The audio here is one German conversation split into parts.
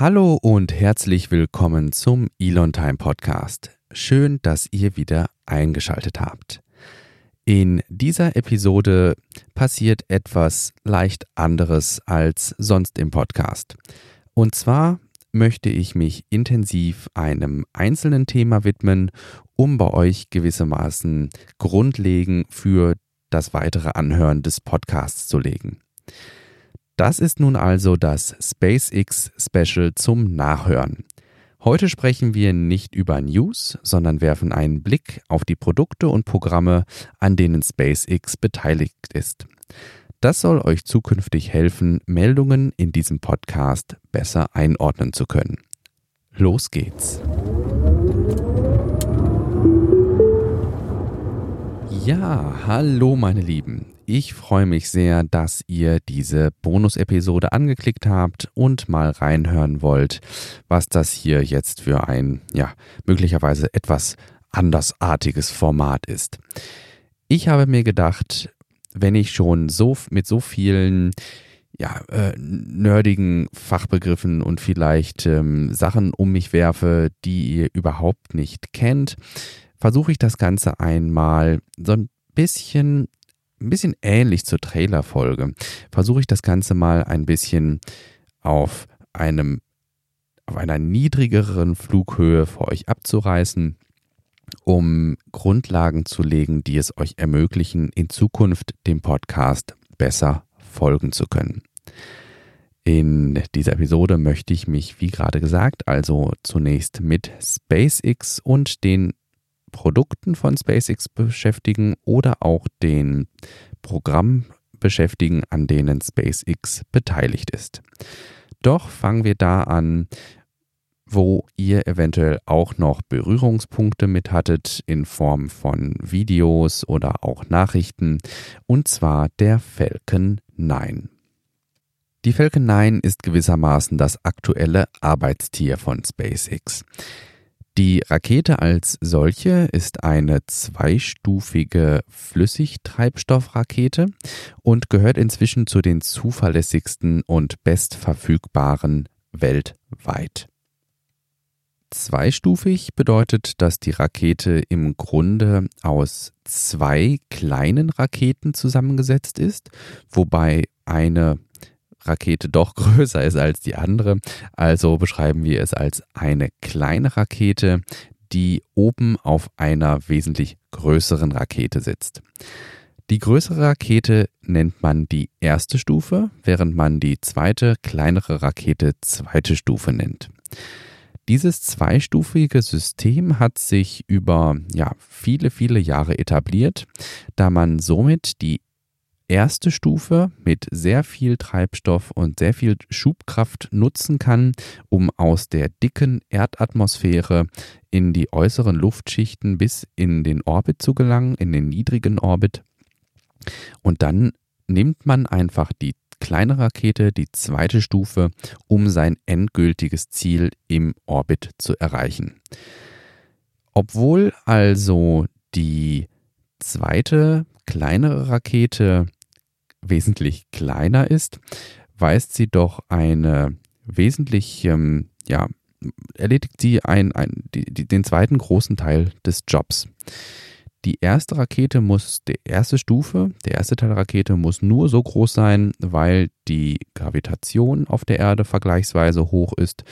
Hallo und herzlich willkommen zum Elon Time Podcast. Schön, dass ihr wieder eingeschaltet habt. In dieser Episode passiert etwas leicht anderes als sonst im Podcast. Und zwar möchte ich mich intensiv einem einzelnen Thema widmen, um bei euch gewissermaßen Grundlegen für das weitere Anhören des Podcasts zu legen. Das ist nun also das SpaceX Special zum Nachhören. Heute sprechen wir nicht über News, sondern werfen einen Blick auf die Produkte und Programme, an denen SpaceX beteiligt ist. Das soll euch zukünftig helfen, Meldungen in diesem Podcast besser einordnen zu können. Los geht's! Ja, hallo meine Lieben. Ich freue mich sehr, dass ihr diese Bonus-Episode angeklickt habt und mal reinhören wollt, was das hier jetzt für ein, ja, möglicherweise etwas andersartiges Format ist. Ich habe mir gedacht, wenn ich schon so mit so vielen ja, äh, nerdigen Fachbegriffen und vielleicht ähm, Sachen um mich werfe, die ihr überhaupt nicht kennt, versuche ich das Ganze einmal so ein bisschen, ein bisschen ähnlich zur Trailerfolge. Versuche ich das Ganze mal ein bisschen auf einem, auf einer niedrigeren Flughöhe für euch abzureißen, um Grundlagen zu legen, die es euch ermöglichen, in Zukunft dem Podcast besser folgen zu können. In dieser Episode möchte ich mich, wie gerade gesagt, also zunächst mit SpaceX und den Produkten von SpaceX beschäftigen oder auch den Programmen beschäftigen, an denen SpaceX beteiligt ist. Doch fangen wir da an, wo ihr eventuell auch noch Berührungspunkte mit hattet in Form von Videos oder auch Nachrichten, und zwar der Falcon 9. Die Falcon 9 ist gewissermaßen das aktuelle Arbeitstier von SpaceX. Die Rakete als solche ist eine zweistufige Flüssigtreibstoffrakete und gehört inzwischen zu den zuverlässigsten und bestverfügbaren weltweit. Zweistufig bedeutet, dass die Rakete im Grunde aus zwei kleinen Raketen zusammengesetzt ist, wobei eine Rakete doch größer ist als die andere. Also beschreiben wir es als eine kleine Rakete, die oben auf einer wesentlich größeren Rakete sitzt. Die größere Rakete nennt man die erste Stufe, während man die zweite, kleinere Rakete zweite Stufe nennt. Dieses zweistufige System hat sich über ja, viele, viele Jahre etabliert, da man somit die erste Stufe mit sehr viel Treibstoff und sehr viel Schubkraft nutzen kann, um aus der dicken Erdatmosphäre in die äußeren Luftschichten bis in den Orbit zu gelangen, in den niedrigen Orbit. Und dann nimmt man einfach die kleine Rakete, die zweite Stufe, um sein endgültiges Ziel im Orbit zu erreichen. Obwohl also die zweite kleinere Rakete wesentlich kleiner ist, weist sie doch eine wesentlich, ähm, ja, erledigt sie ein, ein, die, die, den zweiten großen Teil des Jobs. Die erste Rakete muss, die erste Stufe, der erste Teil der Rakete muss nur so groß sein, weil die Gravitation auf der Erde vergleichsweise hoch ist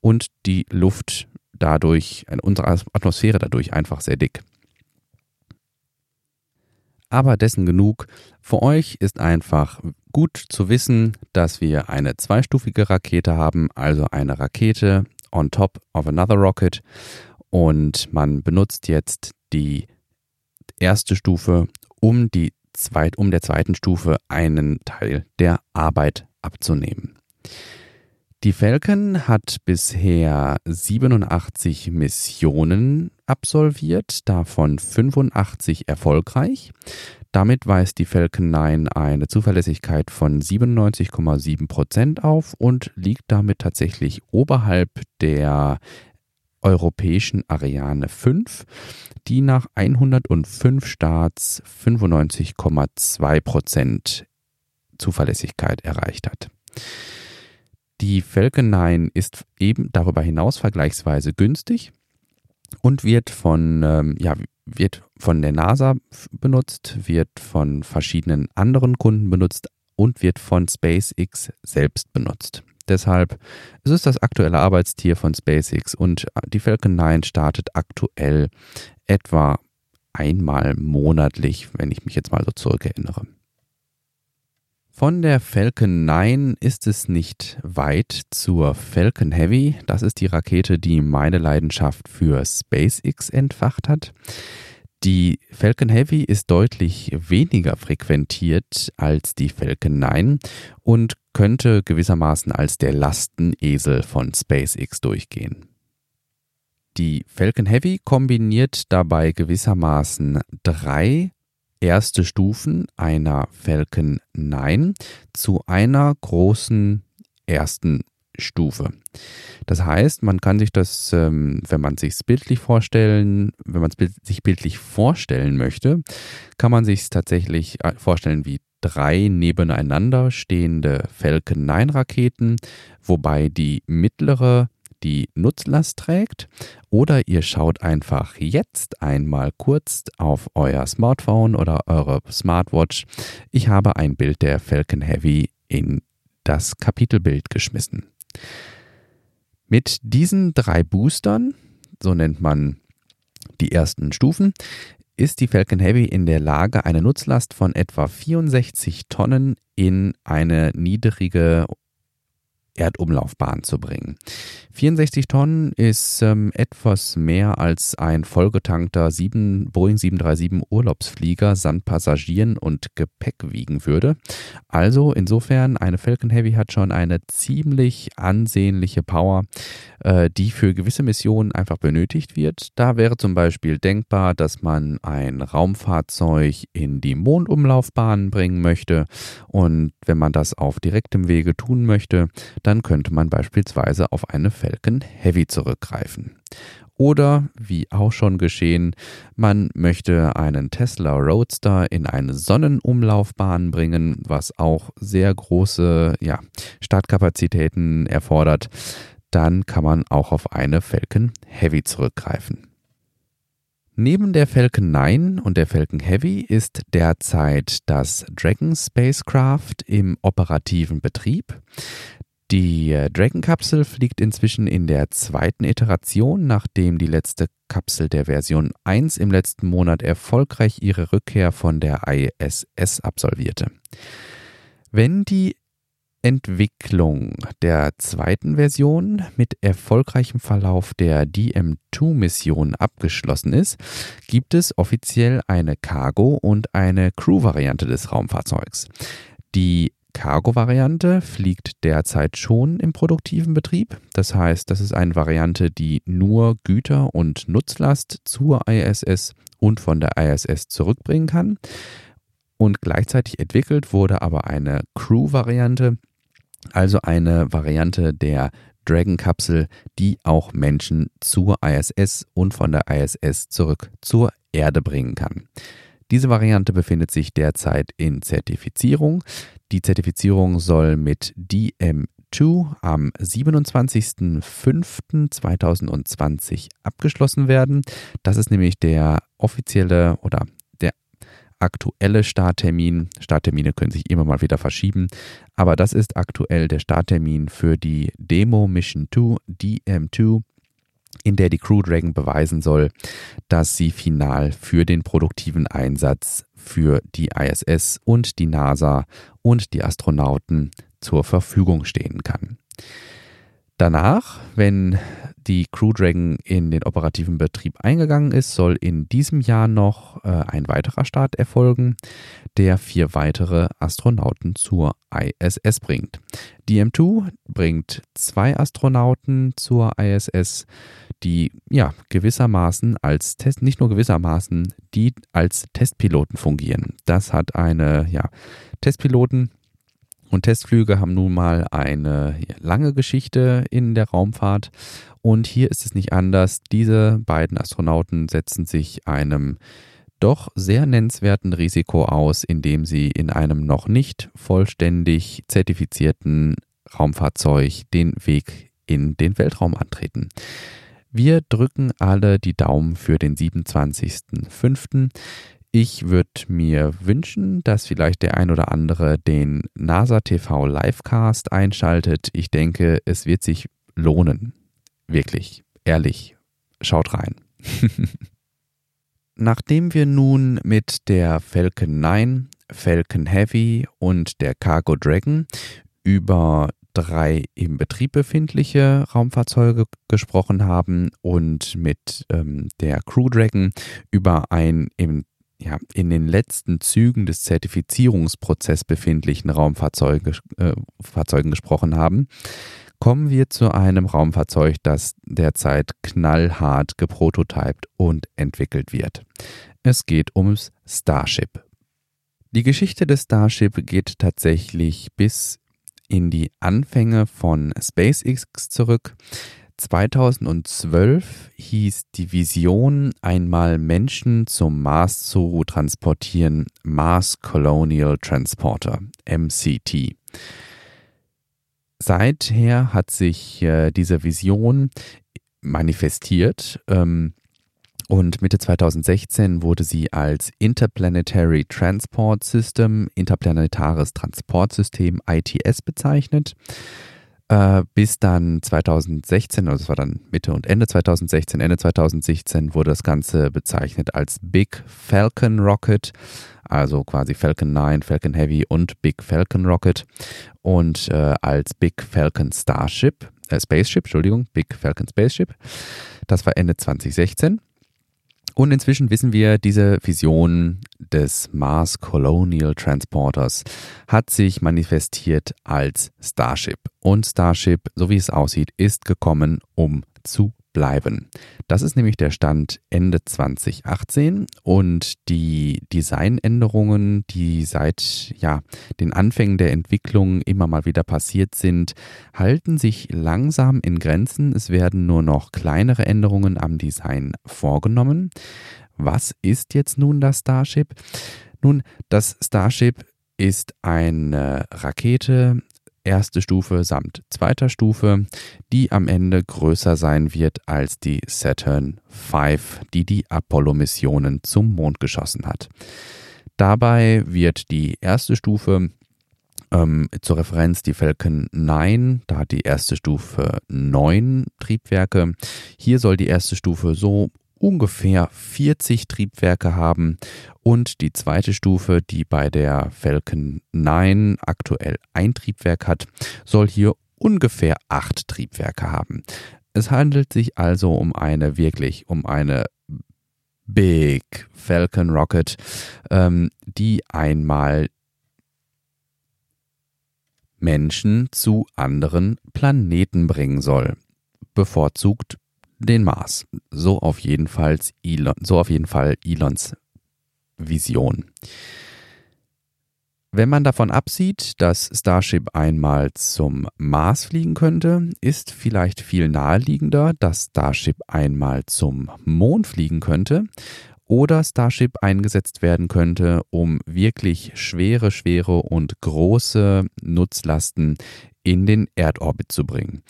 und die Luft dadurch, unsere Atmosphäre dadurch einfach sehr dick aber dessen genug. Für euch ist einfach gut zu wissen, dass wir eine zweistufige Rakete haben, also eine Rakete on top of another rocket und man benutzt jetzt die erste Stufe, um die zweit, um der zweiten Stufe einen Teil der Arbeit abzunehmen. Die Falcon hat bisher 87 Missionen absolviert, davon 85 erfolgreich. Damit weist die Falcon 9 eine Zuverlässigkeit von 97,7 Prozent auf und liegt damit tatsächlich oberhalb der europäischen Ariane 5, die nach 105 Starts 95,2 Prozent Zuverlässigkeit erreicht hat. Die Falcon 9 ist eben darüber hinaus vergleichsweise günstig und wird von, ähm, ja, wird von der NASA benutzt, wird von verschiedenen anderen Kunden benutzt und wird von SpaceX selbst benutzt. Deshalb es ist das aktuelle Arbeitstier von SpaceX und die Falcon 9 startet aktuell etwa einmal monatlich, wenn ich mich jetzt mal so zurückerinnere. Von der Falcon 9 ist es nicht weit zur Falcon Heavy. Das ist die Rakete, die meine Leidenschaft für SpaceX entfacht hat. Die Falcon Heavy ist deutlich weniger frequentiert als die Falcon 9 und könnte gewissermaßen als der Lastenesel von SpaceX durchgehen. Die Falcon Heavy kombiniert dabei gewissermaßen drei erste Stufen einer Falcon 9 zu einer großen ersten Stufe. Das heißt, man kann sich das, ähm, wenn man sich bildlich vorstellen, wenn man sich bildlich vorstellen möchte, kann man sich es tatsächlich äh, vorstellen wie drei nebeneinander stehende Falcon 9 Raketen, wobei die mittlere die Nutzlast trägt. Oder ihr schaut einfach jetzt einmal kurz auf euer Smartphone oder eure Smartwatch. Ich habe ein Bild der Falcon Heavy in das Kapitelbild geschmissen. Mit diesen drei Boostern, so nennt man die ersten Stufen, ist die Falcon Heavy in der Lage, eine Nutzlast von etwa 64 Tonnen in eine niedrige Erdumlaufbahn zu bringen. 64 Tonnen ist ähm, etwas mehr als ein vollgetankter 7, Boeing 737 Urlaubsflieger samt Passagieren und Gepäck wiegen würde. Also insofern, eine Falcon Heavy hat schon eine ziemlich ansehnliche Power, äh, die für gewisse Missionen einfach benötigt wird. Da wäre zum Beispiel denkbar, dass man ein Raumfahrzeug in die Mondumlaufbahn bringen möchte und wenn man das auf direktem Wege tun möchte, dann könnte man beispielsweise auf eine Falcon Heavy zurückgreifen. Oder, wie auch schon geschehen, man möchte einen Tesla Roadster in eine Sonnenumlaufbahn bringen, was auch sehr große ja, Startkapazitäten erfordert. Dann kann man auch auf eine Falcon Heavy zurückgreifen. Neben der Falcon 9 und der Falcon Heavy ist derzeit das Dragon Spacecraft im operativen Betrieb. Die äh, Dragon-Kapsel fliegt inzwischen in der zweiten Iteration, nachdem die letzte Kapsel der Version 1 im letzten Monat erfolgreich ihre Rückkehr von der ISS absolvierte. Wenn die Entwicklung der zweiten Version mit erfolgreichem Verlauf der DM2-Mission abgeschlossen ist, gibt es offiziell eine Cargo- und eine Crew-Variante des Raumfahrzeugs. Die Cargo-Variante fliegt derzeit schon im produktiven Betrieb. Das heißt, das ist eine Variante, die nur Güter und Nutzlast zur ISS und von der ISS zurückbringen kann. Und gleichzeitig entwickelt wurde aber eine Crew-Variante, also eine Variante der Dragon-Kapsel, die auch Menschen zur ISS und von der ISS zurück zur Erde bringen kann. Diese Variante befindet sich derzeit in Zertifizierung. Die Zertifizierung soll mit DM2 am 27.05.2020 abgeschlossen werden. Das ist nämlich der offizielle oder der aktuelle Starttermin. Starttermine können sich immer mal wieder verschieben, aber das ist aktuell der Starttermin für die Demo Mission 2 DM2 in der die Crew Dragon beweisen soll, dass sie final für den produktiven Einsatz für die ISS und die NASA und die Astronauten zur Verfügung stehen kann. Danach, wenn die Crew Dragon in den operativen Betrieb eingegangen ist, soll in diesem Jahr noch äh, ein weiterer Start erfolgen, der vier weitere Astronauten zur ISS bringt. DM2 bringt zwei Astronauten zur ISS, die ja gewissermaßen als Test, nicht nur gewissermaßen, die als Testpiloten fungieren. Das hat eine ja, Testpiloten und Testflüge haben nun mal eine lange Geschichte in der Raumfahrt und hier ist es nicht anders. Diese beiden Astronauten setzen sich einem doch sehr nennenswerten Risiko aus, indem sie in einem noch nicht vollständig zertifizierten Raumfahrzeug den Weg in den Weltraum antreten. Wir drücken alle die Daumen für den 27.05. Ich würde mir wünschen, dass vielleicht der ein oder andere den NASA TV Livecast einschaltet. Ich denke, es wird sich lohnen. Wirklich, ehrlich. Schaut rein. Nachdem wir nun mit der Falcon 9, Falcon Heavy und der Cargo Dragon über drei im Betrieb befindliche Raumfahrzeuge gesprochen haben und mit ähm, der Crew Dragon über ein im ja, in den letzten Zügen des Zertifizierungsprozesses befindlichen Raumfahrzeugen äh, gesprochen haben, kommen wir zu einem Raumfahrzeug, das derzeit knallhart geprototypt und entwickelt wird. Es geht ums Starship. Die Geschichte des Starship geht tatsächlich bis in die Anfänge von SpaceX zurück. 2012 hieß die Vision, einmal Menschen zum Mars zu transportieren, Mars Colonial Transporter, MCT. Seither hat sich äh, diese Vision manifestiert. Ähm, und Mitte 2016 wurde sie als Interplanetary Transport System, interplanetares Transportsystem ITS bezeichnet. Äh, bis dann 2016, also es war dann Mitte und Ende 2016, Ende 2016 wurde das Ganze bezeichnet als Big Falcon Rocket, also quasi Falcon 9, Falcon Heavy und Big Falcon Rocket und äh, als Big Falcon Starship, äh, Spaceship, Entschuldigung, Big Falcon Spaceship. Das war Ende 2016. Und inzwischen wissen wir, diese Vision des Mars Colonial Transporters hat sich manifestiert als Starship. Und Starship, so wie es aussieht, ist gekommen, um zu bleiben. Das ist nämlich der Stand Ende 2018 und die Designänderungen, die seit ja, den Anfängen der Entwicklung immer mal wieder passiert sind, halten sich langsam in Grenzen. Es werden nur noch kleinere Änderungen am Design vorgenommen. Was ist jetzt nun das Starship? Nun, das Starship ist eine Rakete erste Stufe samt zweiter Stufe, die am Ende größer sein wird als die Saturn V, die die Apollo-Missionen zum Mond geschossen hat. Dabei wird die erste Stufe ähm, zur Referenz die Falcon 9, da hat die erste Stufe neun Triebwerke. Hier soll die erste Stufe so ungefähr 40 Triebwerke haben und die zweite Stufe, die bei der Falcon 9 aktuell ein Triebwerk hat, soll hier ungefähr acht Triebwerke haben. Es handelt sich also um eine wirklich, um eine Big Falcon Rocket, ähm, die einmal Menschen zu anderen Planeten bringen soll. Bevorzugt den Mars. So auf jeden Fall Elon, so auf jeden Fall Elons Vision. Wenn man davon absieht, dass Starship einmal zum Mars fliegen könnte, ist vielleicht viel naheliegender, dass Starship einmal zum Mond fliegen könnte oder Starship eingesetzt werden könnte, um wirklich schwere, schwere und große Nutzlasten in den Erdorbit zu bringen.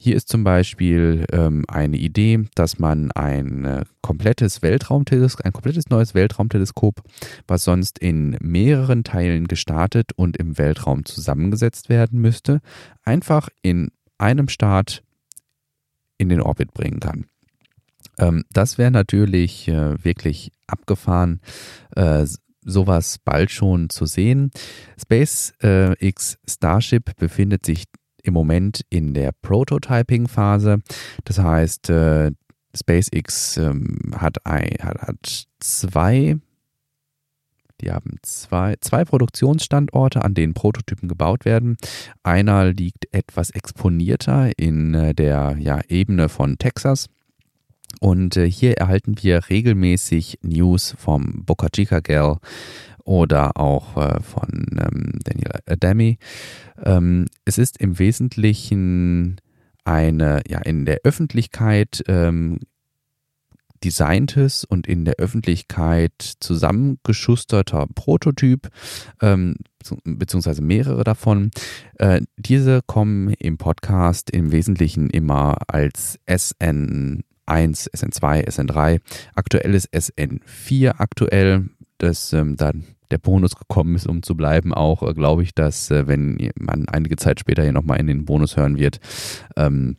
Hier ist zum Beispiel ähm, eine Idee, dass man ein äh, komplettes Weltraumteleskop, ein komplettes neues Weltraumteleskop, was sonst in mehreren Teilen gestartet und im Weltraum zusammengesetzt werden müsste, einfach in einem Start in den Orbit bringen kann. Ähm, das wäre natürlich äh, wirklich abgefahren, äh, sowas bald schon zu sehen. SpaceX Starship befindet sich im Moment in der Prototyping-Phase. Das heißt, äh, SpaceX ähm, hat, ein, hat, hat zwei die haben zwei, zwei Produktionsstandorte, an denen Prototypen gebaut werden. Einer liegt etwas exponierter in äh, der ja, Ebene von Texas. Und äh, hier erhalten wir regelmäßig News vom Boca Chica Gal oder auch äh, von ähm, Daniel Adami. Ähm, es ist im Wesentlichen eine, ja, in der Öffentlichkeit ähm, designtes und in der Öffentlichkeit zusammengeschusterter Prototyp, ähm, beziehungsweise mehrere davon. Äh, diese kommen im Podcast im Wesentlichen immer als SN1, SN2, SN3. Aktuell ist SN4 aktuell. Das ähm, dann der Bonus gekommen ist, um zu bleiben. Auch äh, glaube ich, dass äh, wenn man einige Zeit später hier nochmal in den Bonus hören wird, ähm,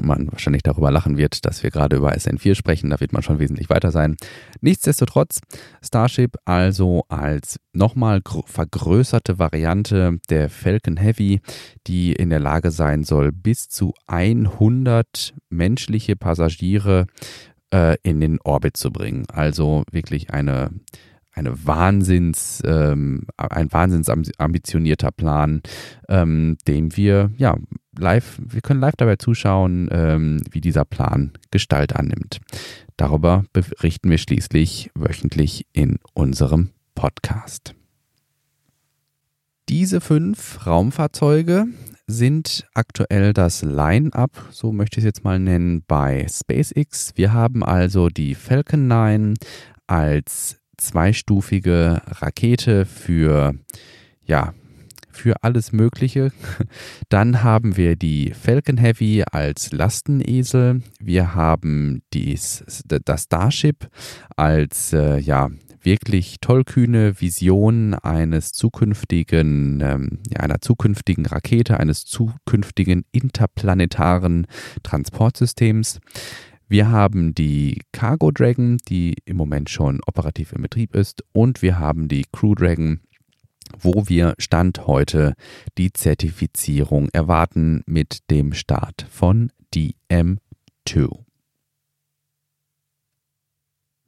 man wahrscheinlich darüber lachen wird, dass wir gerade über SN4 sprechen. Da wird man schon wesentlich weiter sein. Nichtsdestotrotz, Starship also als nochmal vergrößerte Variante der Falcon Heavy, die in der Lage sein soll, bis zu 100 menschliche Passagiere äh, in den Orbit zu bringen. Also wirklich eine eine Wahnsinns, ähm, ein wahnsinns ambitionierter Plan, ähm, dem wir ja live, wir können live dabei zuschauen, ähm, wie dieser Plan Gestalt annimmt. Darüber berichten wir schließlich wöchentlich in unserem Podcast. Diese fünf Raumfahrzeuge sind aktuell das Line-up, so möchte ich es jetzt mal nennen, bei SpaceX. Wir haben also die Falcon 9 als zweistufige Rakete für ja, für alles Mögliche. Dann haben wir die Falcon Heavy als Lastenesel. Wir haben dies, das Starship als äh, ja, wirklich tollkühne Vision eines zukünftigen, ähm, einer zukünftigen Rakete, eines zukünftigen interplanetaren Transportsystems. Wir haben die Cargo Dragon, die im Moment schon operativ im Betrieb ist, und wir haben die Crew Dragon, wo wir Stand heute die Zertifizierung erwarten mit dem Start von DM2.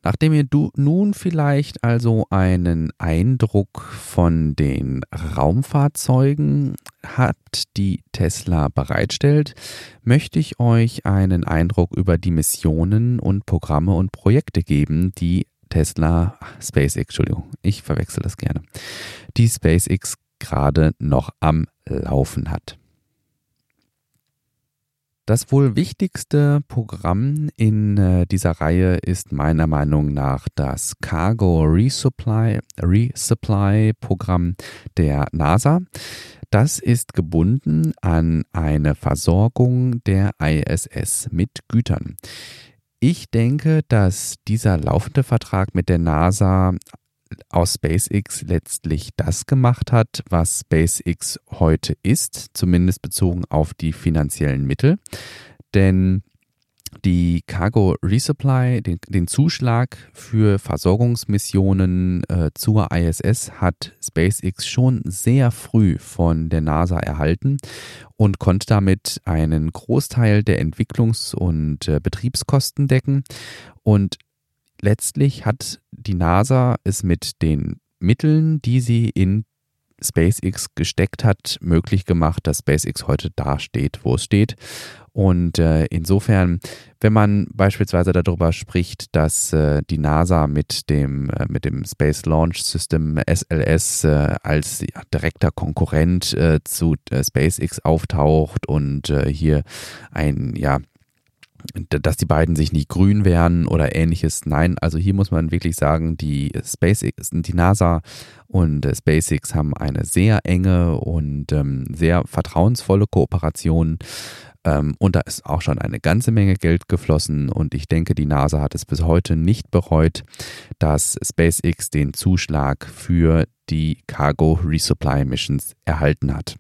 Nachdem ihr nun vielleicht also einen Eindruck von den Raumfahrzeugen habt, die Tesla bereitstellt, möchte ich euch einen Eindruck über die Missionen und Programme und Projekte geben, die Tesla, SpaceX, Entschuldigung, ich verwechsel das gerne, die SpaceX gerade noch am Laufen hat. Das wohl wichtigste Programm in äh, dieser Reihe ist meiner Meinung nach das Cargo Resupply, Resupply Programm der NASA. Das ist gebunden an eine Versorgung der ISS mit Gütern. Ich denke, dass dieser laufende Vertrag mit der NASA aus SpaceX letztlich das gemacht hat, was SpaceX heute ist, zumindest bezogen auf die finanziellen Mittel. Denn die Cargo Resupply, den, den Zuschlag für Versorgungsmissionen äh, zur ISS hat SpaceX schon sehr früh von der NASA erhalten und konnte damit einen Großteil der Entwicklungs- und äh, Betriebskosten decken. Und letztlich hat die NASA es mit den Mitteln, die sie in SpaceX gesteckt hat, möglich gemacht, dass SpaceX heute da steht, wo es steht. Und äh, insofern, wenn man beispielsweise darüber spricht, dass äh, die NASA mit dem, äh, mit dem Space Launch System SLS äh, als ja, direkter Konkurrent äh, zu äh, SpaceX auftaucht und hier ein, ja, dass die beiden sich nicht grün wären oder ähnliches. Nein, also hier muss man wirklich sagen, die SpaceX, die NASA und SpaceX haben eine sehr enge und ähm, sehr vertrauensvolle Kooperation. Ähm, und da ist auch schon eine ganze Menge Geld geflossen und ich denke, die NASA hat es bis heute nicht bereut, dass SpaceX den Zuschlag für die Cargo Resupply Missions erhalten hat.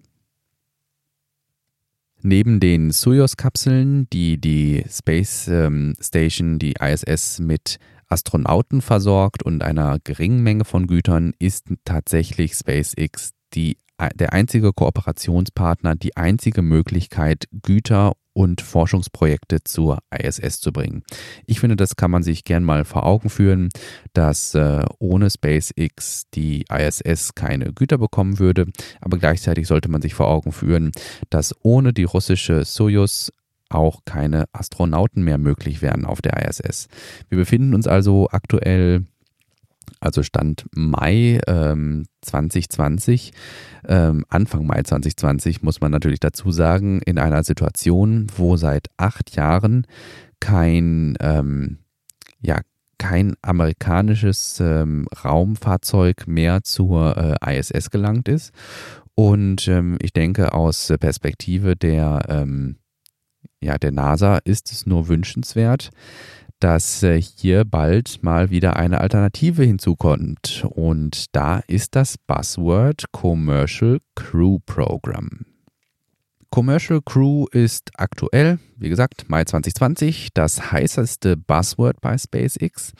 Neben den Soyuz-Kapseln, die die Space ähm, Station, die ISS mit Astronauten versorgt und einer geringen Menge von Gütern, ist tatsächlich SpaceX die der einzige Kooperationspartner, die einzige Möglichkeit, Güter und Forschungsprojekte zur ISS zu bringen. Ich finde, das kann man sich gern mal vor Augen führen, dass äh, ohne SpaceX die ISS keine Güter bekommen würde, aber gleichzeitig sollte man sich vor Augen führen, dass ohne die russische Soyuz auch keine Astronauten mehr möglich wären auf der ISS. Wir befinden uns also aktuell also Stand Mai ähm, 2020, ähm, Anfang Mai 2020 muss man natürlich dazu sagen, in einer Situation, wo seit acht Jahren kein, ähm, ja kein amerikanisches ähm, Raumfahrzeug mehr zur äh, ISS gelangt ist. Und ähm, ich denke, aus Perspektive der, ähm, ja, der NASA ist es nur wünschenswert, dass äh, hier bald mal wieder eine Alternative hinzukommt. Und da ist das Buzzword Commercial Crew Program. Commercial Crew ist aktuell, wie gesagt, Mai 2020, das heißeste Buzzword bei SpaceX.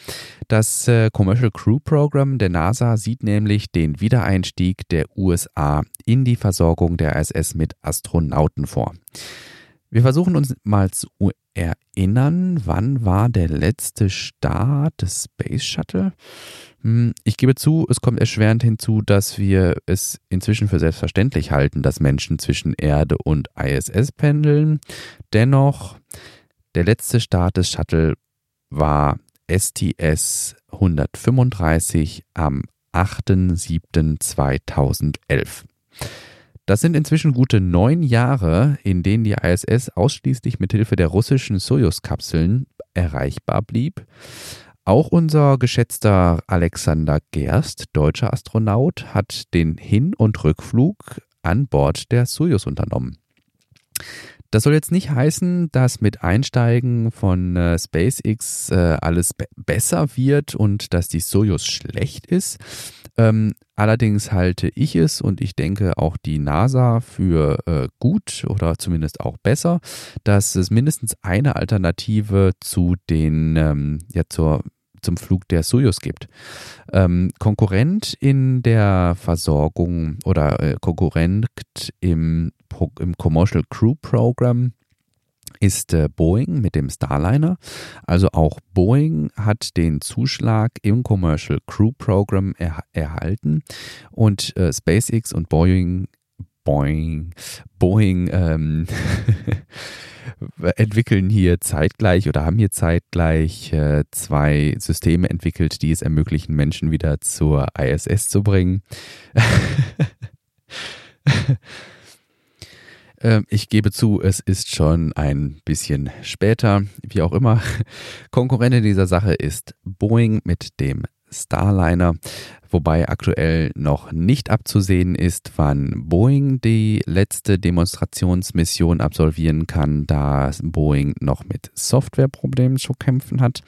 Das äh, Commercial Crew Program der NASA sieht nämlich den Wiedereinstieg der USA in die Versorgung der ISS mit Astronauten vor. Wir versuchen uns mal zu erinnern, wann war der letzte Start des Space Shuttle? Hm, ich gebe zu, es kommt erschwerend hinzu, dass wir es inzwischen für selbstverständlich halten, dass Menschen zwischen Erde und ISS pendeln. Dennoch, der letzte Start des Shuttle war STS 135 am 8.7.2011. Das sind inzwischen gute neun Jahre, in denen die ISS ausschließlich mit Hilfe der russischen Soyuz-Kapseln erreichbar blieb. Auch unser geschätzter Alexander Gerst, deutscher Astronaut, hat den Hin- und Rückflug an Bord der Soyuz unternommen. Das soll jetzt nicht heißen, dass mit Einsteigen von äh, SpaceX äh, alles be besser wird und dass die Soyuz schlecht ist. Ähm, allerdings halte ich es und ich denke auch die NASA für äh, gut oder zumindest auch besser, dass es mindestens eine Alternative zu den, ähm, ja, zur zum Flug der Soyuz gibt. Ähm, Konkurrent in der Versorgung oder äh, Konkurrent im, im Commercial Crew Program ist äh, Boeing mit dem Starliner. Also auch Boeing hat den Zuschlag im Commercial Crew Program er erhalten und äh, SpaceX und Boeing Boeing, Boeing ähm, entwickeln hier zeitgleich oder haben hier zeitgleich äh, zwei Systeme entwickelt, die es ermöglichen, Menschen wieder zur ISS zu bringen. Ähm, ich gebe zu, es ist schon ein bisschen später, wie auch immer. Konkurrent in dieser Sache ist Boeing mit dem Starliner, wobei aktuell noch nicht abzusehen ist, wann Boeing die letzte Demonstrationsmission absolvieren kann, da Boeing noch mit Softwareproblemen zu kämpfen hat.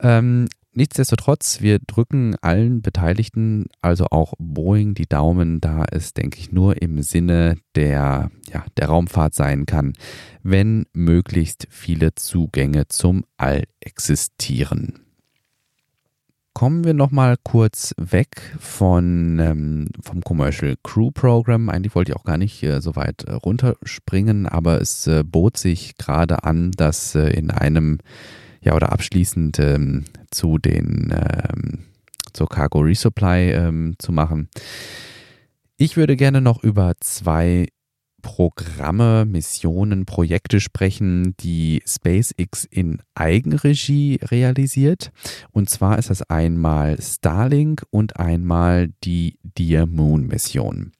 Ähm, Nichtsdestotrotz, wir drücken allen Beteiligten, also auch Boeing, die Daumen, da es, denke ich, nur im Sinne der, ja, der Raumfahrt sein kann, wenn möglichst viele Zugänge zum All existieren. Kommen wir nochmal kurz weg von, ähm, vom Commercial Crew Program. Eigentlich wollte ich auch gar nicht äh, so weit äh, runterspringen, aber es äh, bot sich gerade an, dass äh, in einem, ja, oder abschließend ähm, zu den, ähm, zur Cargo Resupply ähm, zu machen. Ich würde gerne noch über zwei Programme, Missionen, Projekte sprechen, die SpaceX in Eigenregie realisiert. Und zwar ist das einmal Starlink und einmal die Dear Moon Mission.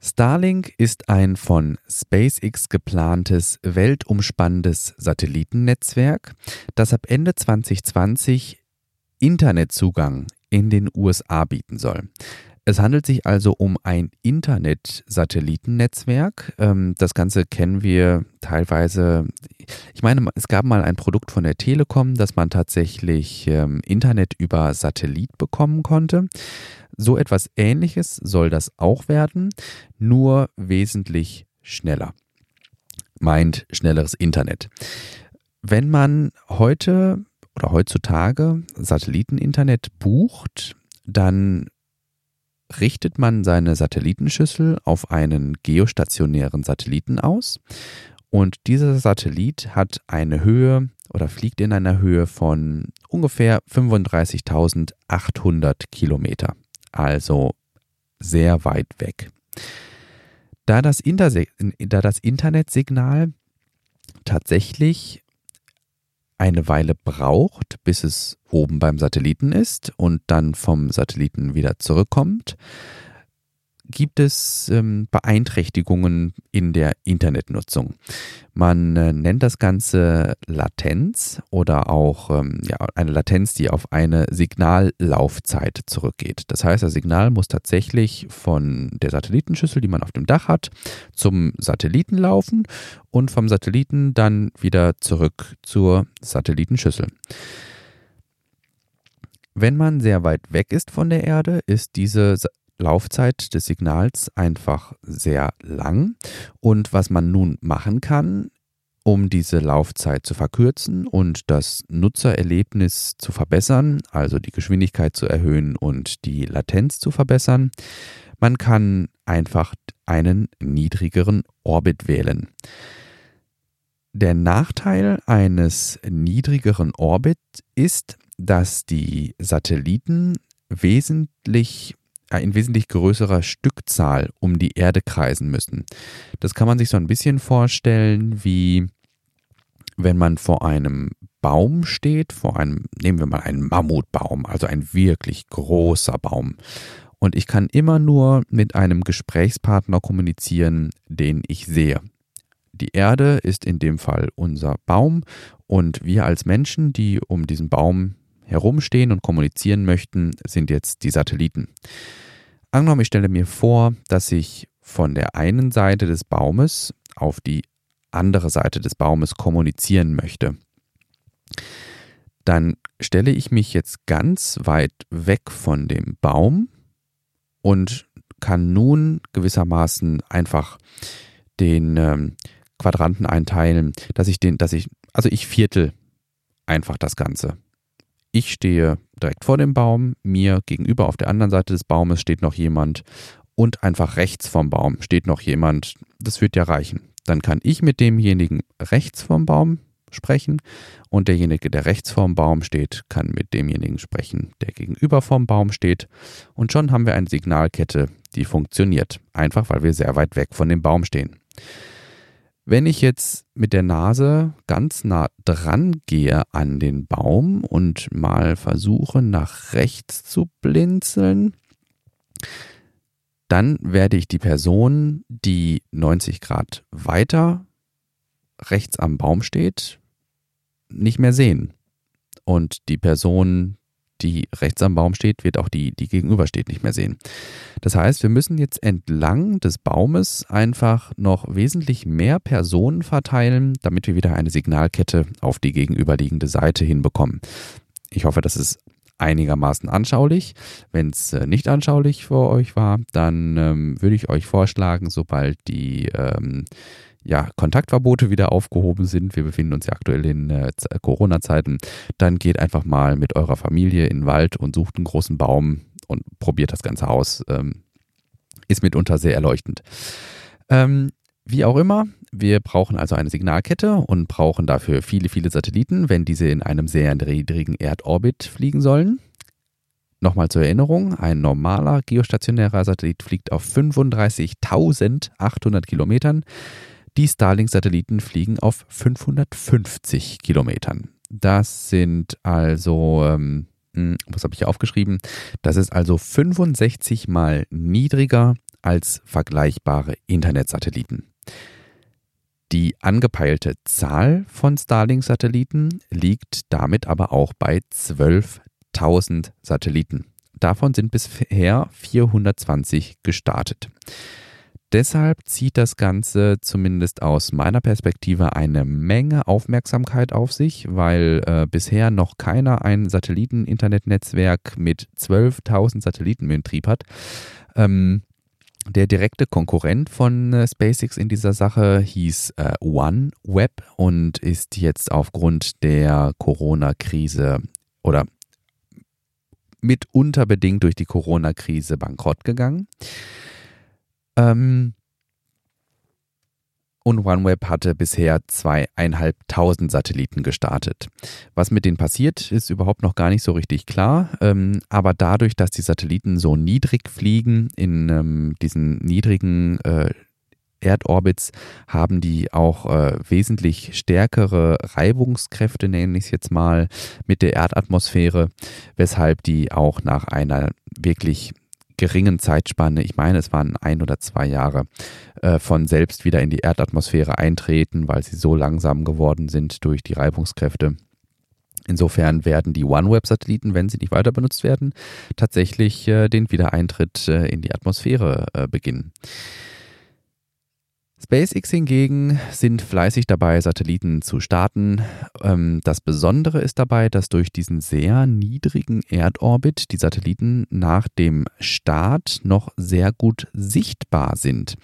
Starlink ist ein von SpaceX geplantes weltumspannendes Satellitennetzwerk, das ab Ende 2020 Internetzugang in den USA bieten soll. Es handelt sich also um ein Internet-Satellitennetzwerk. Ähm, das Ganze kennen wir teilweise. Ich meine, es gab mal ein Produkt von der Telekom, dass man tatsächlich ähm, Internet über Satellit bekommen konnte. So etwas Ähnliches soll das auch werden, nur wesentlich schneller. Meint schnelleres Internet. Wenn man heute oder heutzutage Satelliteninternet bucht, dann richtet man seine Satellitenschüssel auf einen geostationären Satelliten aus und dieser Satellit hat eine Höhe oder fliegt in einer Höhe von ungefähr 35.800 Kilometer, also sehr weit weg. Da das, da das Internetsignal tatsächlich eine Weile braucht, bis es oben beim Satelliten ist und dann vom Satelliten wieder zurückkommt, gibt es ähm, Beeinträchtigungen in der Internetnutzung. Man äh, nennt das Ganze Latenz oder auch ähm, ja, eine Latenz, die auf eine Signallaufzeit zurückgeht. Das heißt, das Signal muss tatsächlich von der Satellitenschüssel, die man auf dem Dach hat, zum Satelliten laufen und vom Satelliten dann wieder zurück zur Satellitenschüssel. Wenn man sehr weit weg ist von der Erde, ist diese Laufzeit des Signals einfach sehr lang. Und was man nun machen kann, um diese Laufzeit zu verkürzen und das Nutzererlebnis zu verbessern, also die Geschwindigkeit zu erhöhen und die Latenz zu verbessern, man kann einfach einen niedrigeren Orbit wählen. Der Nachteil eines niedrigeren Orbit ist, dass die Satelliten wesentlich in wesentlich größerer Stückzahl um die Erde kreisen müssen. Das kann man sich so ein bisschen vorstellen, wie wenn man vor einem Baum steht, vor einem, nehmen wir mal einen Mammutbaum, also ein wirklich großer Baum. Und ich kann immer nur mit einem Gesprächspartner kommunizieren, den ich sehe. Die Erde ist in dem Fall unser Baum und wir als Menschen, die um diesen Baum herumstehen und kommunizieren möchten, sind jetzt die Satelliten. Angenommen, ich stelle mir vor, dass ich von der einen Seite des Baumes auf die andere Seite des Baumes kommunizieren möchte. Dann stelle ich mich jetzt ganz weit weg von dem Baum und kann nun gewissermaßen einfach den ähm, Quadranten einteilen, dass ich den, dass ich, also ich viertel einfach das Ganze. Ich stehe direkt vor dem Baum, mir gegenüber auf der anderen Seite des Baumes steht noch jemand und einfach rechts vom Baum steht noch jemand. Das wird ja reichen. Dann kann ich mit demjenigen rechts vom Baum sprechen und derjenige, der rechts vorm Baum steht, kann mit demjenigen sprechen, der gegenüber vom Baum steht. Und schon haben wir eine Signalkette, die funktioniert. Einfach weil wir sehr weit weg von dem Baum stehen. Wenn ich jetzt mit der Nase ganz nah dran gehe an den Baum und mal versuche nach rechts zu blinzeln, dann werde ich die Person, die 90 Grad weiter rechts am Baum steht, nicht mehr sehen. Und die Person, die rechts am Baum steht, wird auch die, die gegenübersteht, nicht mehr sehen. Das heißt, wir müssen jetzt entlang des Baumes einfach noch wesentlich mehr Personen verteilen, damit wir wieder eine Signalkette auf die gegenüberliegende Seite hinbekommen. Ich hoffe, das ist einigermaßen anschaulich. Wenn es äh, nicht anschaulich für euch war, dann ähm, würde ich euch vorschlagen, sobald die ähm, ja, Kontaktverbote wieder aufgehoben sind, wir befinden uns ja aktuell in äh, Corona-Zeiten, dann geht einfach mal mit eurer Familie in den Wald und sucht einen großen Baum und probiert das Ganze aus. Ähm, ist mitunter sehr erleuchtend. Ähm, wie auch immer, wir brauchen also eine Signalkette und brauchen dafür viele, viele Satelliten, wenn diese in einem sehr niedrigen Erdorbit fliegen sollen. Nochmal zur Erinnerung, ein normaler geostationärer Satellit fliegt auf 35.800 Kilometern. Die Starlink-Satelliten fliegen auf 550 Kilometern. Das sind also, ähm, hm, was habe ich hier aufgeschrieben? Das ist also 65 mal niedriger als vergleichbare Internetsatelliten. Die angepeilte Zahl von Starlink-Satelliten liegt damit aber auch bei 12.000 Satelliten. Davon sind bisher 420 gestartet. Deshalb zieht das Ganze zumindest aus meiner Perspektive eine Menge Aufmerksamkeit auf sich, weil äh, bisher noch keiner ein Satelliten-Internetnetzwerk mit 12.000 Satelliten im Betrieb hat. Ähm, der direkte Konkurrent von äh, SpaceX in dieser Sache hieß äh, OneWeb und ist jetzt aufgrund der Corona-Krise oder mitunter bedingt durch die Corona-Krise bankrott gegangen. Ähm, und OneWeb hatte bisher zweieinhalbtausend Satelliten gestartet. Was mit denen passiert, ist überhaupt noch gar nicht so richtig klar. Ähm, aber dadurch, dass die Satelliten so niedrig fliegen, in ähm, diesen niedrigen äh, Erdorbits, haben die auch äh, wesentlich stärkere Reibungskräfte, nenne ich es jetzt mal, mit der Erdatmosphäre, weshalb die auch nach einer wirklich geringen Zeitspanne, ich meine, es waren ein oder zwei Jahre, äh, von selbst wieder in die Erdatmosphäre eintreten, weil sie so langsam geworden sind durch die Reibungskräfte. Insofern werden die OneWeb-Satelliten, wenn sie nicht weiter benutzt werden, tatsächlich äh, den Wiedereintritt äh, in die Atmosphäre äh, beginnen. SpaceX hingegen sind fleißig dabei, Satelliten zu starten. Ähm, das Besondere ist dabei, dass durch diesen sehr niedrigen Erdorbit die Satelliten nach dem Start noch sehr gut sichtbar sind.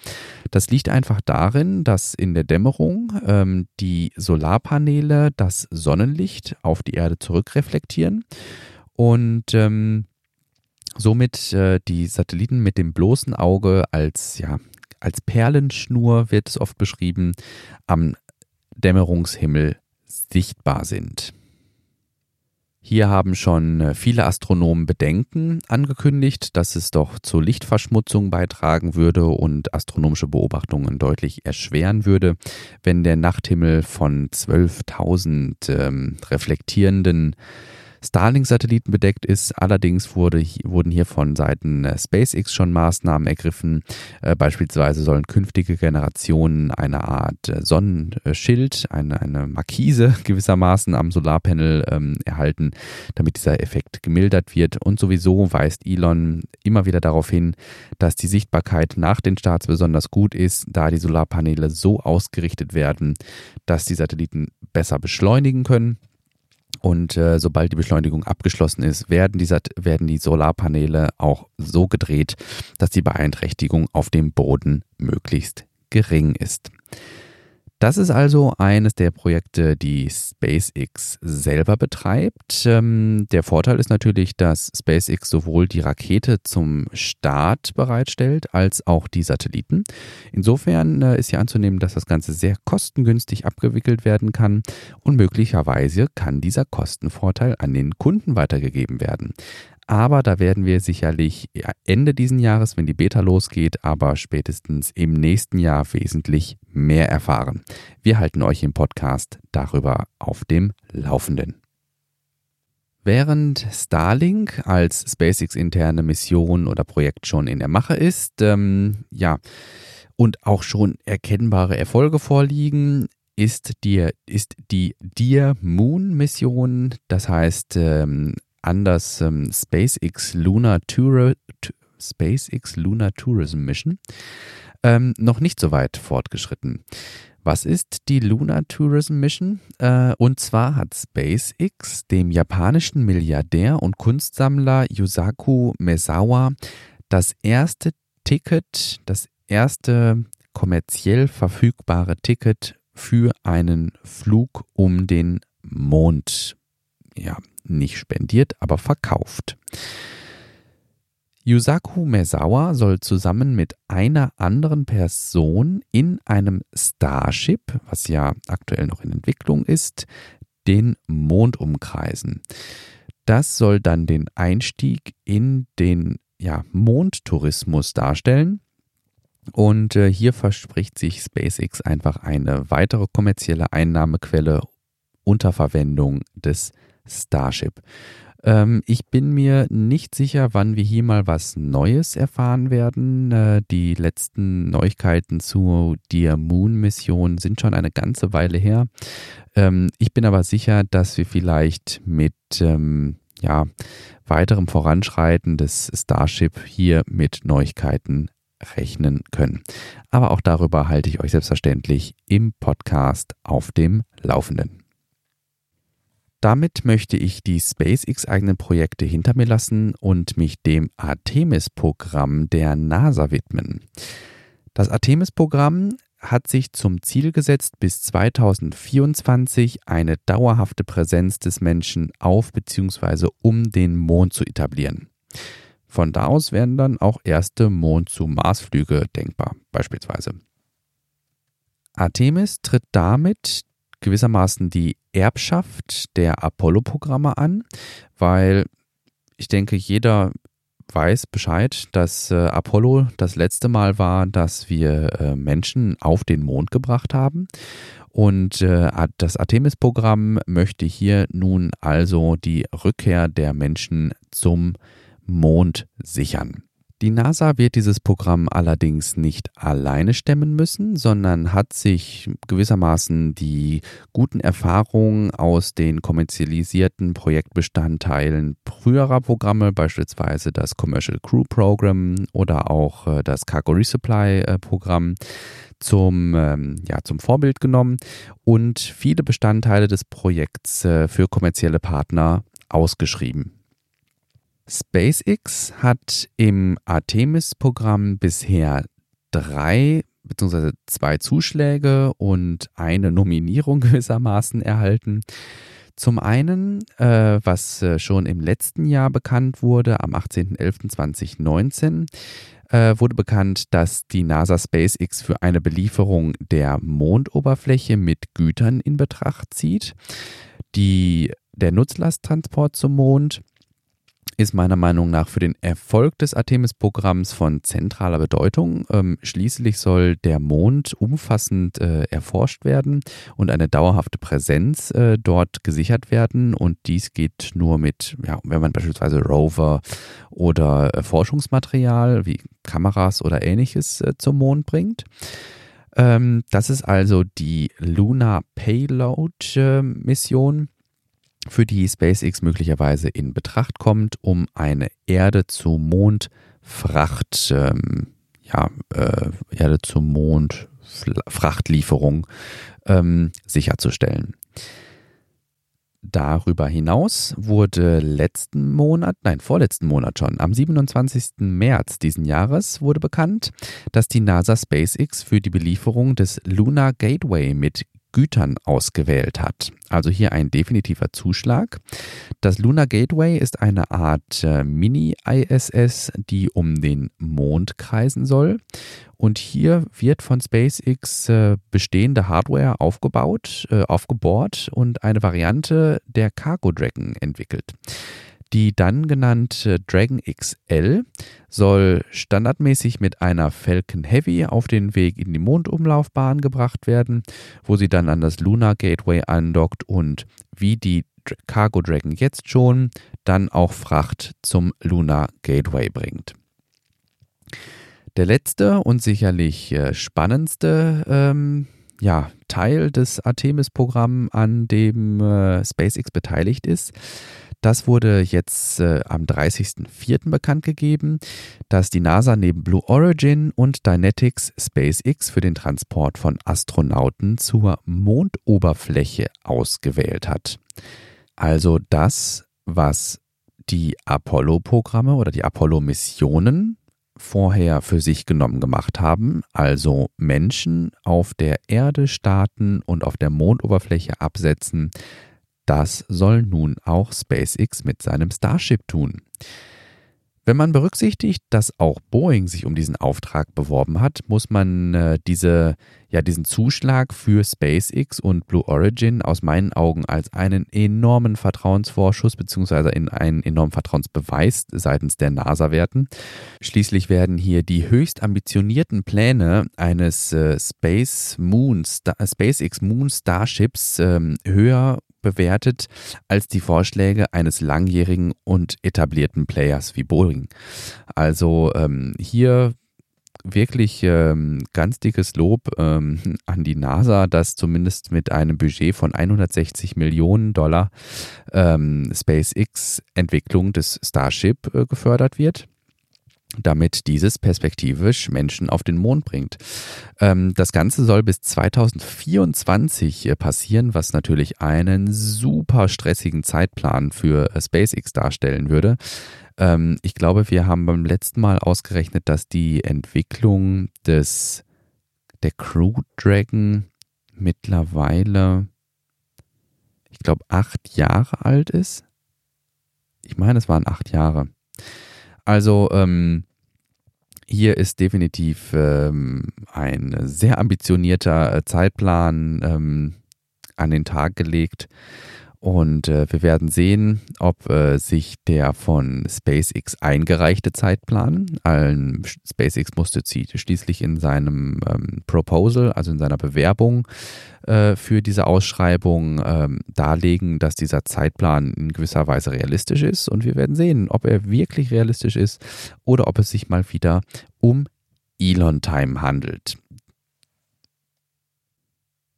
Das liegt einfach darin, dass in der Dämmerung ähm, die Solarpaneele das Sonnenlicht auf die Erde zurückreflektieren und ähm, somit äh, die Satelliten mit dem bloßen Auge als ja, als Perlenschnur wird es oft beschrieben, am Dämmerungshimmel sichtbar sind. Hier haben schon äh, viele Astronomen Bedenken angekündigt, dass es doch zur Lichtverschmutzung beitragen würde und astronomische Beobachtungen deutlich erschweren würde, wenn der Nachthimmel von 12.000 ähm, reflektierenden Starlink-Satelliten bedeckt ist. Allerdings wurde, wurden hier von Seiten äh, SpaceX schon Maßnahmen ergriffen. Äh, beispielsweise sollen künftige Generationen eine Art äh, Sonnenschild, eine, eine Markise gewissermaßen am Solarpanel ähm, erhalten, damit dieser Effekt gemildert wird. Und sowieso weist Elon immer wieder darauf hin, dass die Sichtbarkeit nach den Starts besonders gut ist, da die Solarpaneele so ausgerichtet werden, dass die Satelliten besser beschleunigen können und äh, sobald die Beschleunigung abgeschlossen ist, werden die, werden die Solarpaneele auch so gedreht, dass die Beeinträchtigung auf dem Boden möglichst gering ist. Das ist also eines der Projekte, die SpaceX selber betreibt. Ähm, der Vorteil ist natürlich, dass SpaceX sowohl die Rakete zum Start bereitstellt als auch die Satelliten. Insofern äh, ist hier anzunehmen, dass das Ganze sehr kostengünstig abgewickelt werden kann und möglicherweise kann dieser Kostenvorteil an den Kunden weitergegeben werden. Aber da werden wir sicherlich Ende diesen Jahres, wenn die Beta losgeht, aber spätestens im nächsten Jahr wesentlich mehr erfahren. Wir halten euch im Podcast darüber auf dem Laufenden. Während Starlink als SpaceX-interne Mission oder Projekt schon in der Mache ist, ähm, ja, und auch schon erkennbare Erfolge vorliegen, ist die, ist die Dear Moon Mission, das heißt ähm, anders ähm, SpaceX Lunar Tour, SpaceX Lunar Tourism Mission ähm, noch nicht so weit fortgeschritten. Was ist die Lunar Tourism Mission? Äh, und zwar hat SpaceX dem japanischen Milliardär und Kunstsammler Yusaku Mesawa das erste Ticket, das erste kommerziell verfügbare Ticket für einen Flug um den Mond ja, nicht spendiert, aber verkauft. Yusaku Mesawa soll zusammen mit einer anderen Person in einem Starship, was ja aktuell noch in Entwicklung ist, den Mond umkreisen. Das soll dann den Einstieg in den ja, Mondtourismus darstellen. Und äh, hier verspricht sich SpaceX einfach eine weitere kommerzielle Einnahmequelle unter Verwendung des Starship. Ähm, ich bin mir nicht sicher, wann wir hier mal was Neues erfahren werden. Äh, die letzten Neuigkeiten zu der Moon-Mission sind schon eine ganze Weile her. Ähm, ich bin aber sicher, dass wir vielleicht mit ähm, ja, weiterem Voranschreiten des Starship hier mit Neuigkeiten rechnen können. Aber auch darüber halte ich euch selbstverständlich im Podcast auf dem Laufenden. Damit möchte ich die SpaceX-eigenen Projekte hinter mir lassen und mich dem Artemis-Programm der NASA widmen. Das Artemis-Programm hat sich zum Ziel gesetzt, bis 2024 eine dauerhafte Präsenz des Menschen auf bzw. um den Mond zu etablieren. Von da aus werden dann auch erste Mond-zu-Mars-Flüge denkbar, beispielsweise. Artemis tritt damit gewissermaßen die Erbschaft der Apollo-Programme an, weil ich denke, jeder weiß Bescheid, dass äh, Apollo das letzte Mal war, dass wir äh, Menschen auf den Mond gebracht haben. Und äh, das Artemis-Programm möchte hier nun also die Rückkehr der Menschen zum Mond sichern. Die NASA wird dieses Programm allerdings nicht alleine stemmen müssen, sondern hat sich gewissermaßen die guten Erfahrungen aus den kommerzialisierten Projektbestandteilen früherer Programme, beispielsweise das Commercial Crew Program oder auch äh, das Cargo Resupply äh, Programm, zum, ähm, ja, zum Vorbild genommen und viele Bestandteile des Projekts äh, für kommerzielle Partner ausgeschrieben. SpaceX hat im Artemis-Programm bisher drei bzw. zwei Zuschläge und eine Nominierung gewissermaßen erhalten. Zum einen, äh, was äh, schon im letzten Jahr bekannt wurde, am 18.11.2019, äh, wurde bekannt, dass die NASA SpaceX für eine Belieferung der Mondoberfläche mit Gütern in Betracht zieht. Die, der Nutzlasttransport zum Mond ist meiner Meinung nach für den Erfolg des Artemis-Programms von zentraler Bedeutung. Ähm, schließlich soll der Mond umfassend äh, erforscht werden und eine dauerhafte Präsenz äh, dort gesichert werden. Und dies geht nur mit, ja, wenn man beispielsweise Rover oder äh, Forschungsmaterial wie Kameras oder ähnliches äh, zum Mond bringt. Ähm, das ist also die Lunar Payload äh, Mission für die SpaceX möglicherweise in Betracht kommt, um eine Erde zu Mond Fracht, ähm, ja, äh, Erde zu Mond Frachtlieferung ähm, sicherzustellen. Darüber hinaus wurde letzten Monat, nein, vorletzten Monat schon, am 27. März diesen Jahres wurde bekannt, dass die NASA SpaceX für die Belieferung des Lunar Gateway mit Gütern ausgewählt hat. Also hier ein definitiver Zuschlag. Das Lunar Gateway ist eine Art äh, Mini-ISS, die um den Mond kreisen soll. Und hier wird von SpaceX äh, bestehende Hardware aufgebaut, äh, aufgebohrt und eine Variante der Cargo Dragon entwickelt. Die dann genannte Dragon XL soll standardmäßig mit einer Falcon Heavy auf den Weg in die Mondumlaufbahn gebracht werden, wo sie dann an das Lunar Gateway andockt und wie die Cargo Dragon jetzt schon, dann auch Fracht zum Lunar Gateway bringt. Der letzte und sicherlich äh, spannendste ähm, ja, Teil des Artemis-Programms, an dem äh, SpaceX beteiligt ist, das wurde jetzt äh, am 30.04. bekannt gegeben, dass die NASA neben Blue Origin und Dynetics SpaceX für den Transport von Astronauten zur Mondoberfläche ausgewählt hat. Also das, was die Apollo-Programme oder die Apollo-Missionen vorher für sich genommen gemacht haben, also Menschen auf der Erde starten und auf der Mondoberfläche absetzen, das soll nun auch SpaceX mit seinem Starship tun. Wenn man berücksichtigt, dass auch Boeing sich um diesen Auftrag beworben hat, muss man äh, diese, ja, diesen Zuschlag für SpaceX und Blue Origin aus meinen Augen als einen enormen Vertrauensvorschuss bzw. in einen enormen Vertrauensbeweis seitens der NASA werten. Schließlich werden hier die höchst ambitionierten Pläne eines äh, Space Moon, Star, SpaceX Moon Starships ähm, höher bewertet als die Vorschläge eines langjährigen und etablierten Players wie Boeing. Also ähm, hier wirklich ähm, ganz dickes Lob ähm, an die NASA, dass zumindest mit einem Budget von 160 Millionen Dollar ähm, SpaceX-Entwicklung des Starship äh, gefördert wird damit dieses perspektivisch Menschen auf den Mond bringt. Ähm, das Ganze soll bis 2024 äh, passieren, was natürlich einen super stressigen Zeitplan für äh, SpaceX darstellen würde. Ähm, ich glaube, wir haben beim letzten Mal ausgerechnet, dass die Entwicklung des der Crew Dragon mittlerweile, ich glaube, acht Jahre alt ist. Ich meine, es waren acht Jahre. Also ähm, hier ist definitiv ähm, ein sehr ambitionierter äh, Zeitplan ähm, an den Tag gelegt. Und äh, wir werden sehen, ob äh, sich der von SpaceX eingereichte Zeitplan, allen SpaceX musste schließlich in seinem ähm, Proposal, also in seiner Bewerbung äh, für diese Ausschreibung ähm, darlegen, dass dieser Zeitplan in gewisser Weise realistisch ist. Und wir werden sehen, ob er wirklich realistisch ist oder ob es sich mal wieder um Elon Time handelt.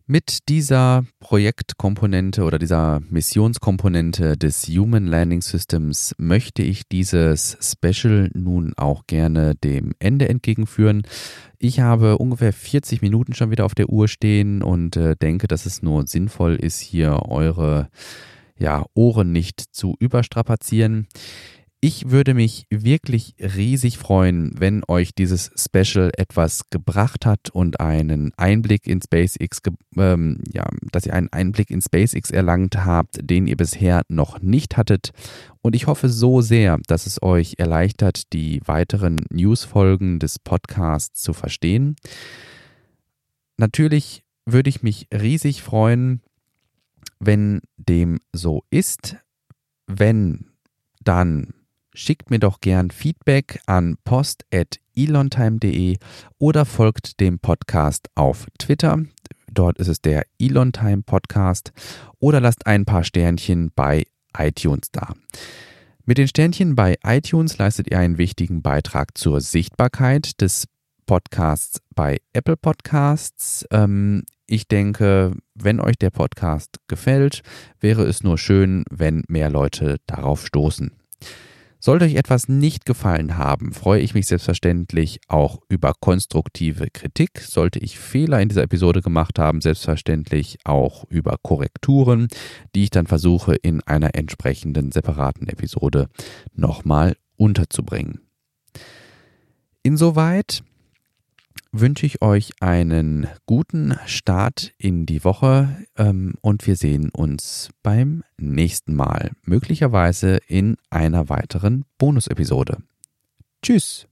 Mit dieser Projektkomponente oder dieser Missionskomponente des Human Landing Systems möchte ich dieses Special nun auch gerne dem Ende entgegenführen. Ich habe ungefähr 40 Minuten schon wieder auf der Uhr stehen und äh, denke, dass es nur sinnvoll ist, hier eure ja, Ohren nicht zu überstrapazieren. Ich würde mich wirklich riesig freuen, wenn euch dieses Special etwas gebracht hat und einen Einblick in SpaceX, ähm, ja, dass ihr einen Einblick in SpaceX erlangt habt, den ihr bisher noch nicht hattet. Und ich hoffe so sehr, dass es euch erleichtert, die weiteren Newsfolgen des Podcasts zu verstehen. Natürlich würde ich mich riesig freuen, wenn dem so ist. Wenn dann schickt mir doch gern Feedback an post.elontime.de oder folgt dem Podcast auf Twitter. Dort ist es der Elontime Podcast oder lasst ein paar Sternchen bei iTunes da. Mit den Sternchen bei iTunes leistet ihr einen wichtigen Beitrag zur Sichtbarkeit des Podcasts bei Apple Podcasts. Ähm, ich denke, wenn euch der Podcast gefällt, wäre es nur schön, wenn mehr Leute darauf stoßen. Sollte euch etwas nicht gefallen haben, freue ich mich selbstverständlich auch über konstruktive Kritik. Sollte ich Fehler in dieser Episode gemacht haben, selbstverständlich auch über Korrekturen, die ich dann versuche in einer entsprechenden separaten Episode nochmal unterzubringen. Insoweit wünsche ich euch einen guten Start in die Woche ähm, und wir sehen uns beim nächsten Mal, möglicherweise in einer weiteren Bonusepisode. Tschüss!